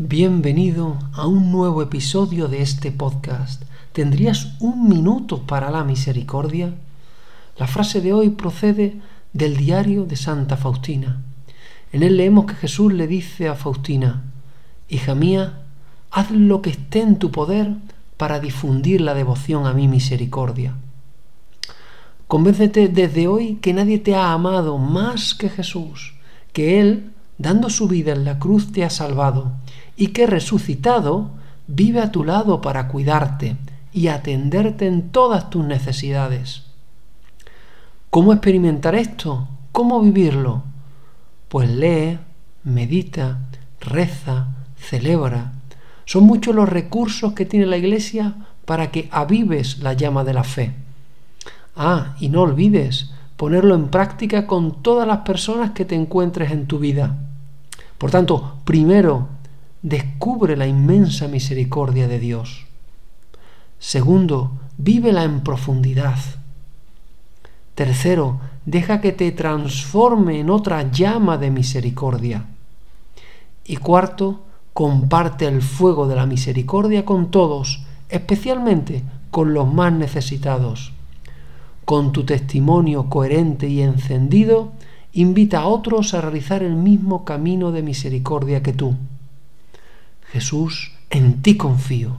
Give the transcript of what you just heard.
Bienvenido a un nuevo episodio de este podcast. ¿Tendrías un minuto para la misericordia? La frase de hoy procede del diario de Santa Faustina. En él leemos que Jesús le dice a Faustina, Hija mía, haz lo que esté en tu poder para difundir la devoción a mi misericordia. Convéncete desde hoy que nadie te ha amado más que Jesús, que Él, dando su vida en la cruz, te ha salvado y que resucitado vive a tu lado para cuidarte y atenderte en todas tus necesidades. ¿Cómo experimentar esto? ¿Cómo vivirlo? Pues lee, medita, reza, celebra. Son muchos los recursos que tiene la Iglesia para que avives la llama de la fe. Ah, y no olvides ponerlo en práctica con todas las personas que te encuentres en tu vida. Por tanto, primero, descubre la inmensa misericordia de Dios. Segundo, vívela en profundidad. Tercero, deja que te transforme en otra llama de misericordia. Y cuarto, comparte el fuego de la misericordia con todos, especialmente con los más necesitados. Con tu testimonio coherente y encendido, invita a otros a realizar el mismo camino de misericordia que tú. Jesús, en ti confío.